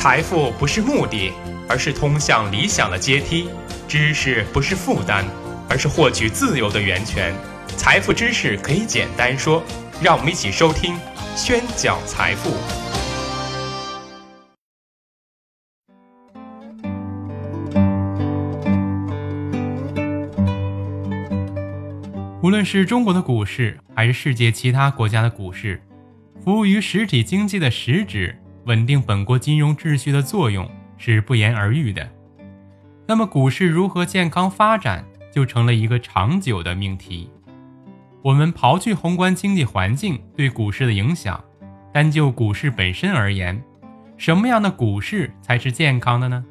财富不是目的，而是通向理想的阶梯；知识不是负担，而是获取自由的源泉。财富知识可以简单说，让我们一起收听《宣讲财富》。无论是中国的股市，还是世界其他国家的股市，服务于实体经济的实质、稳定本国金融秩序的作用是不言而喻的。那么，股市如何健康发展，就成了一个长久的命题。我们刨去宏观经济环境对股市的影响，单就股市本身而言，什么样的股市才是健康的呢？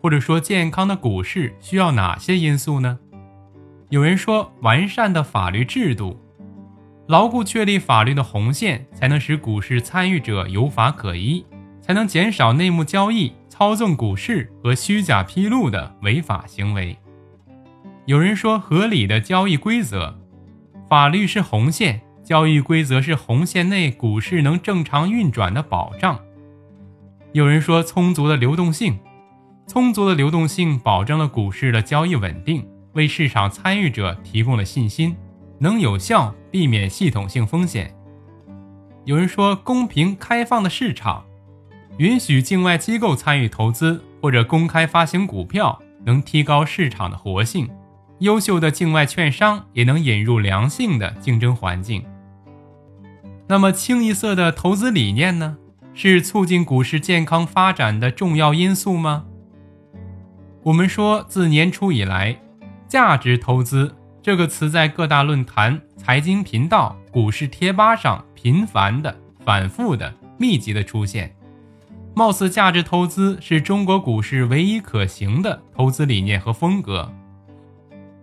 或者说，健康的股市需要哪些因素呢？有人说，完善的法律制度，牢固确立法律的红线，才能使股市参与者有法可依，才能减少内幕交易、操纵股市和虚假披露的违法行为。有人说，合理的交易规则，法律是红线，交易规则是红线内股市能正常运转的保障。有人说，充足的流动性，充足的流动性保证了股市的交易稳定。为市场参与者提供了信心，能有效避免系统性风险。有人说，公平开放的市场，允许境外机构参与投资或者公开发行股票，能提高市场的活性。优秀的境外券商也能引入良性的竞争环境。那么，清一色的投资理念呢？是促进股市健康发展的重要因素吗？我们说，自年初以来。价值投资这个词在各大论坛、财经频道、股市贴吧上频繁的、反复的、密集的出现，貌似价值投资是中国股市唯一可行的投资理念和风格。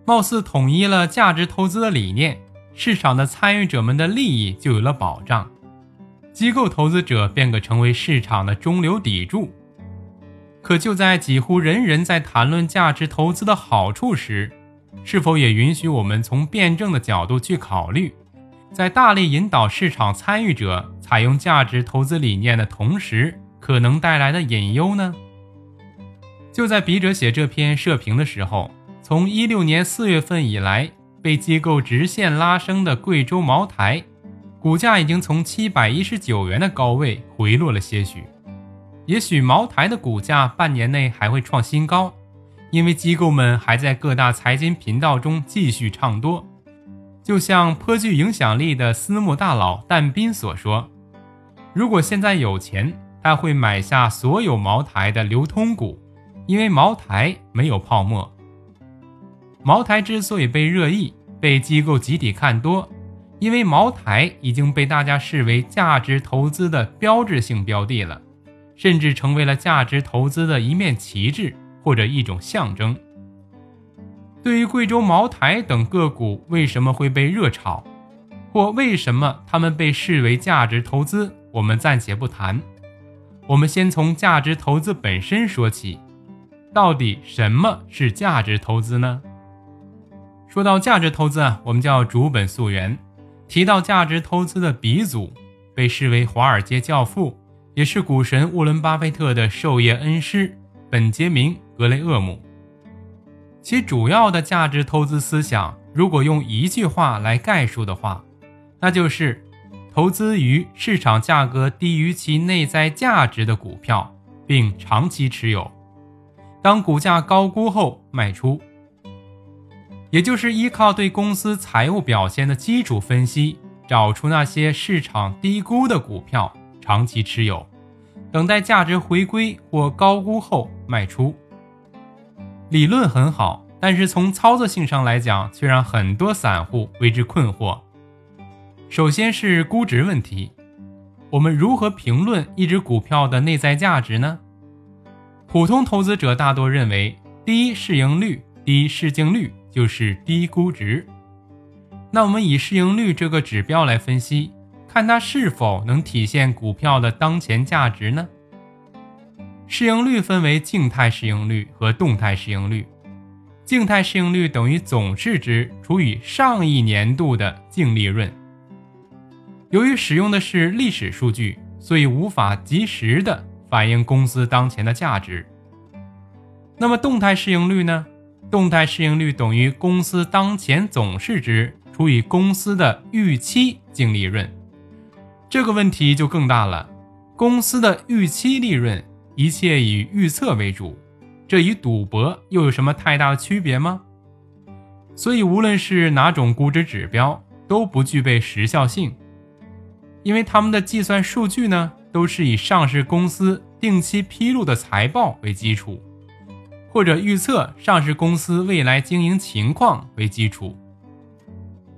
貌似统一了价值投资的理念，市场的参与者们的利益就有了保障，机构投资者便可成为市场的中流砥柱。可就在几乎人人在谈论价值投资的好处时，是否也允许我们从辩证的角度去考虑，在大力引导市场参与者采用价值投资理念的同时，可能带来的隐忧呢？就在笔者写这篇社评的时候，从一六年四月份以来，被机构直线拉升的贵州茅台，股价已经从七百一十九元的高位回落了些许。也许茅台的股价半年内还会创新高。因为机构们还在各大财经频道中继续唱多，就像颇具影响力的私募大佬但斌所说：“如果现在有钱，他会买下所有茅台的流通股，因为茅台没有泡沫。”茅台之所以被热议、被机构集体看多，因为茅台已经被大家视为价值投资的标志性标的了，甚至成为了价值投资的一面旗帜。或者一种象征。对于贵州茅台等个股为什么会被热炒，或为什么他们被视为价值投资，我们暂且不谈。我们先从价值投资本身说起。到底什么是价值投资呢？说到价值投资啊，我们就要逐本溯源。提到价值投资的鼻祖，被视为华尔街教父，也是股神沃伦·巴菲特的授业恩师本杰明。格雷厄姆，其主要的价值投资思想，如果用一句话来概述的话，那就是投资于市场价格低于其内在价值的股票，并长期持有。当股价高估后卖出，也就是依靠对公司财务表现的基础分析，找出那些市场低估的股票，长期持有，等待价值回归或高估后卖出。理论很好，但是从操作性上来讲，却让很多散户为之困惑。首先是估值问题，我们如何评论一只股票的内在价值呢？普通投资者大多认为，低市盈率、低市净率就是低估值。那我们以市盈率这个指标来分析，看它是否能体现股票的当前价值呢？市盈率分为静态市盈率和动态市盈率。静态市盈率等于总市值除以上一年度的净利润。由于使用的是历史数据，所以无法及时的反映公司当前的价值。那么动态市盈率呢？动态市盈率等于公司当前总市值除以公司的预期净利润。这个问题就更大了。公司的预期利润，一切以预测为主，这与赌博又有什么太大的区别吗？所以，无论是哪种估值指标，都不具备时效性，因为他们的计算数据呢，都是以上市公司定期披露的财报为基础。或者预测上市公司未来经营情况为基础，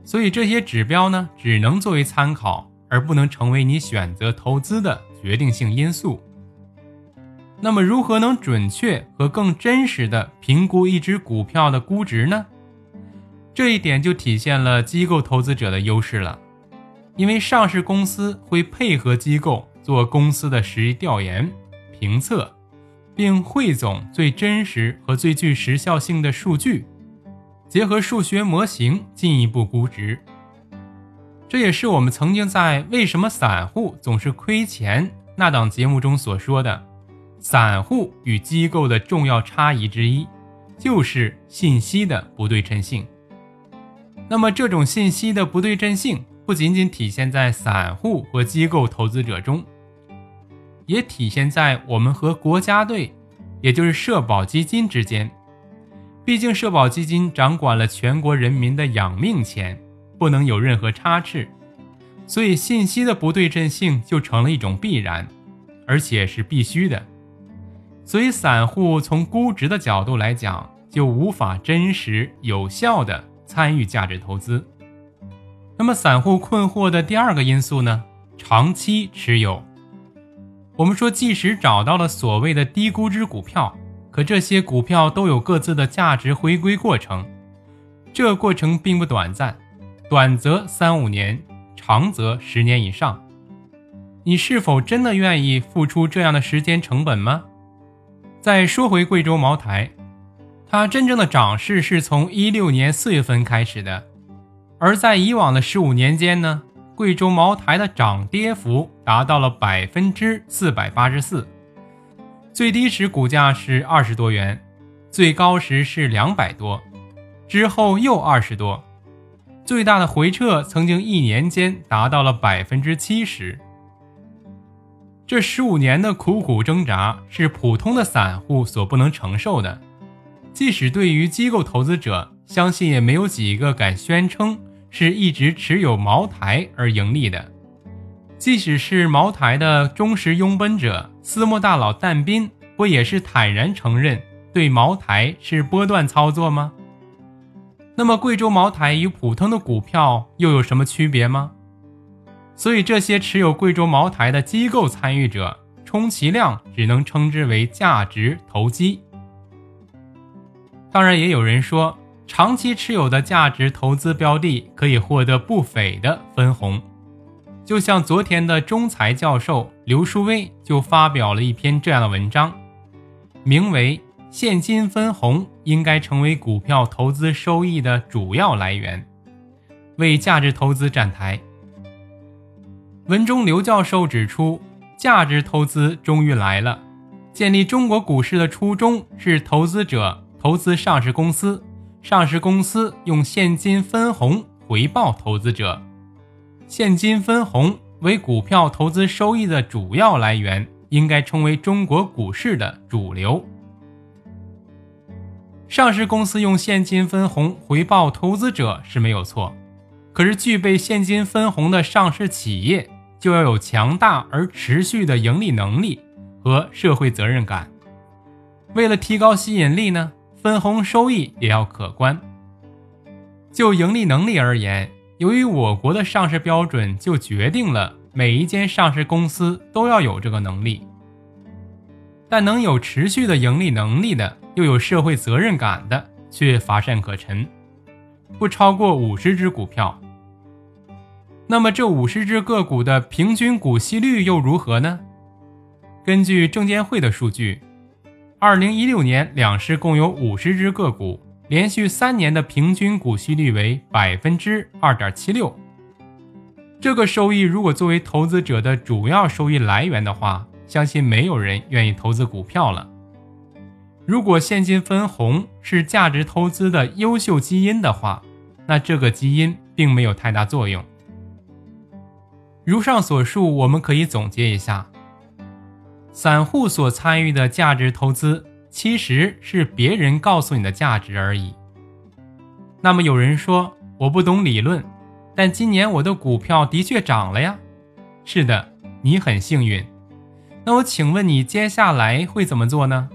所以这些指标呢，只能作为参考，而不能成为你选择投资的决定性因素。那么，如何能准确和更真实的评估一只股票的估值呢？这一点就体现了机构投资者的优势了，因为上市公司会配合机构做公司的实际调研、评测。并汇总最真实和最具时效性的数据，结合数学模型进一步估值。这也是我们曾经在《为什么散户总是亏钱》那档节目中所说的，散户与机构的重要差异之一，就是信息的不对称性。那么，这种信息的不对称性不仅仅体现在散户和机构投资者中。也体现在我们和国家队，也就是社保基金之间。毕竟社保基金掌管了全国人民的养命钱，不能有任何差池，所以信息的不对称性就成了一种必然，而且是必须的。所以散户从估值的角度来讲，就无法真实有效的参与价值投资。那么散户困惑的第二个因素呢？长期持有。我们说，即使找到了所谓的低估值股票，可这些股票都有各自的价值回归过程，这过程并不短暂，短则三五年，长则十年以上。你是否真的愿意付出这样的时间成本吗？再说回贵州茅台，它真正的涨势是从一六年四月份开始的，而在以往的十五年间呢？贵州茅台的涨跌幅达到了百分之四百八十四，最低时股价是二十多元，最高时是两百多，之后又二十多，最大的回撤曾经一年间达到了百分之七十。这十五年的苦苦挣扎是普通的散户所不能承受的，即使对于机构投资者，相信也没有几个敢宣称。是一直持有茅台而盈利的，即使是茅台的忠实拥趸者私募大佬但斌，不也是坦然承认对茅台是波段操作吗？那么贵州茅台与普通的股票又有什么区别吗？所以这些持有贵州茅台的机构参与者，充其量只能称之为价值投机。当然，也有人说。长期持有的价值投资标的可以获得不菲的分红，就像昨天的中财教授刘书威就发表了一篇这样的文章，名为《现金分红应该成为股票投资收益的主要来源》，为价值投资站台。文中刘教授指出，价值投资终于来了。建立中国股市的初衷是投资者投资上市公司。上市公司用现金分红回报投资者，现金分红为股票投资收益的主要来源，应该成为中国股市的主流。上市公司用现金分红回报投资者是没有错，可是具备现金分红的上市企业就要有强大而持续的盈利能力和社会责任感。为了提高吸引力呢？分红收益也要可观。就盈利能力而言，由于我国的上市标准就决定了每一间上市公司都要有这个能力。但能有持续的盈利能力的，又有社会责任感的，却乏善可陈，不超过五十只股票。那么这五十只个股的平均股息率又如何呢？根据证监会的数据。二零一六年，两市共有五十只个股，连续三年的平均股息率为百分之二点七六。这个收益如果作为投资者的主要收益来源的话，相信没有人愿意投资股票了。如果现金分红是价值投资的优秀基因的话，那这个基因并没有太大作用。如上所述，我们可以总结一下：散户所参与的价值投资，其实是别人告诉你的价值而已。那么有人说我不懂理论，但今年我的股票的确涨了呀。是的，你很幸运。那我请问你接下来会怎么做呢？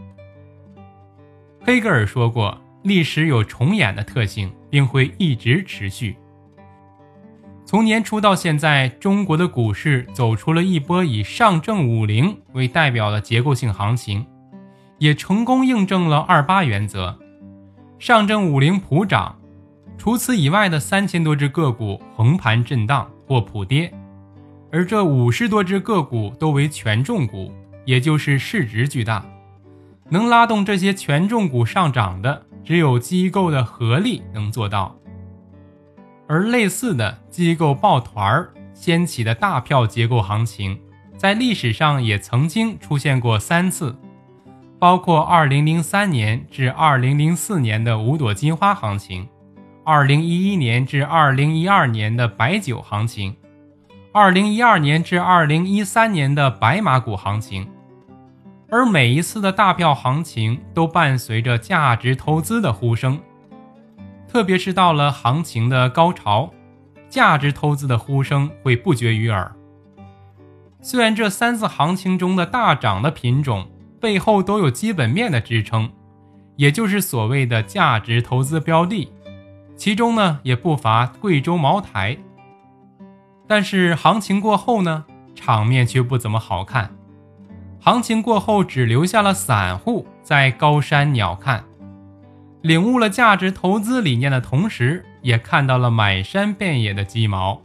黑格尔说过，历史有重演的特性，并会一直持续。从年初到现在，中国的股市走出了一波以上证五零为代表的结构性行情，也成功印证了二八原则。上证五零普涨，除此以外的三千多只个股横盘震荡或普跌，而这五十多只个股都为权重股，也就是市值巨大，能拉动这些权重股上涨的，只有机构的合力能做到。而类似的机构抱团儿掀起的大票结构行情，在历史上也曾经出现过三次，包括2003年至2004年的五朵金花行情，2011年至2012年的白酒行情，2012年至2013年的白马股行情，而每一次的大票行情都伴随着价值投资的呼声。特别是到了行情的高潮，价值投资的呼声会不绝于耳。虽然这三次行情中的大涨的品种背后都有基本面的支撑，也就是所谓的价值投资标的，其中呢也不乏贵州茅台。但是行情过后呢，场面却不怎么好看。行情过后，只留下了散户在高山鸟瞰。领悟了价值投资理念的同时，也看到了满山遍野的鸡毛。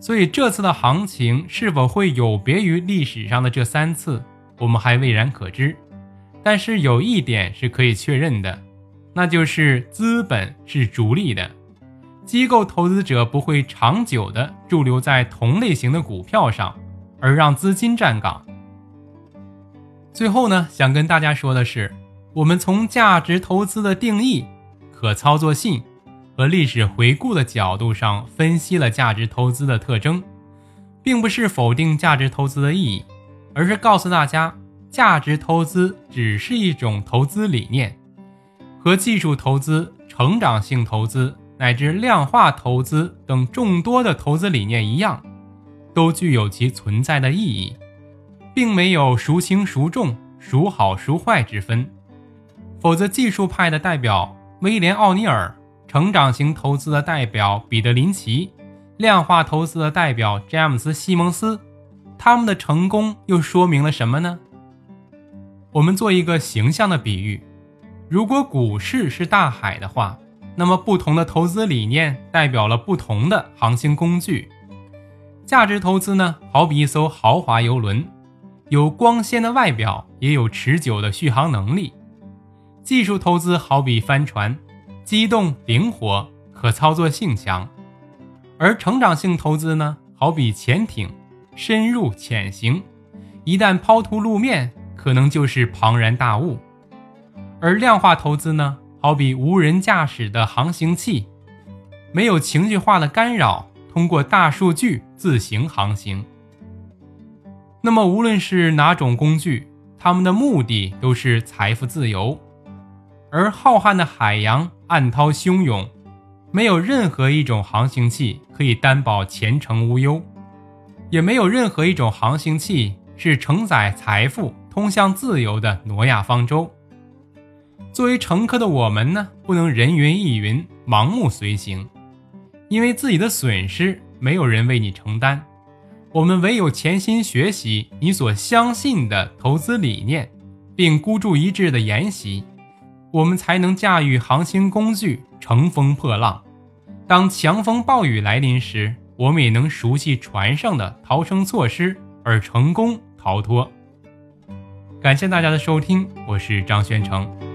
所以这次的行情是否会有别于历史上的这三次，我们还未然可知。但是有一点是可以确认的，那就是资本是逐利的，机构投资者不会长久的驻留在同类型的股票上，而让资金站岗。最后呢，想跟大家说的是。我们从价值投资的定义、可操作性和历史回顾的角度上分析了价值投资的特征，并不是否定价值投资的意义，而是告诉大家，价值投资只是一种投资理念，和技术投资、成长性投资乃至量化投资等众多的投资理念一样，都具有其存在的意义，并没有孰轻孰重、孰好孰坏之分。否则，技术派的代表威廉·奥尼尔，成长型投资的代表彼得·林奇，量化投资的代表詹姆斯·西蒙斯，他们的成功又说明了什么呢？我们做一个形象的比喻：如果股市是大海的话，那么不同的投资理念代表了不同的航行工具。价值投资呢，好比一艘豪华游轮，有光鲜的外表，也有持久的续航能力。技术投资好比帆船，机动灵活，可操作性强；而成长性投资呢，好比潜艇，深入潜行，一旦抛出路面，可能就是庞然大物；而量化投资呢，好比无人驾驶的航行器，没有情绪化的干扰，通过大数据自行航行。那么，无论是哪种工具，他们的目的都是财富自由。而浩瀚的海洋暗涛汹涌，没有任何一种航行器可以担保前程无忧，也没有任何一种航行器是承载财富通向自由的挪亚方舟。作为乘客的我们呢，不能人云亦云、盲目随行，因为自己的损失没有人为你承担。我们唯有潜心学习你所相信的投资理念，并孤注一掷的研习。我们才能驾驭航行工具乘风破浪。当强风暴雨来临时，我们也能熟悉船上的逃生措施而成功逃脱。感谢大家的收听，我是张宣成。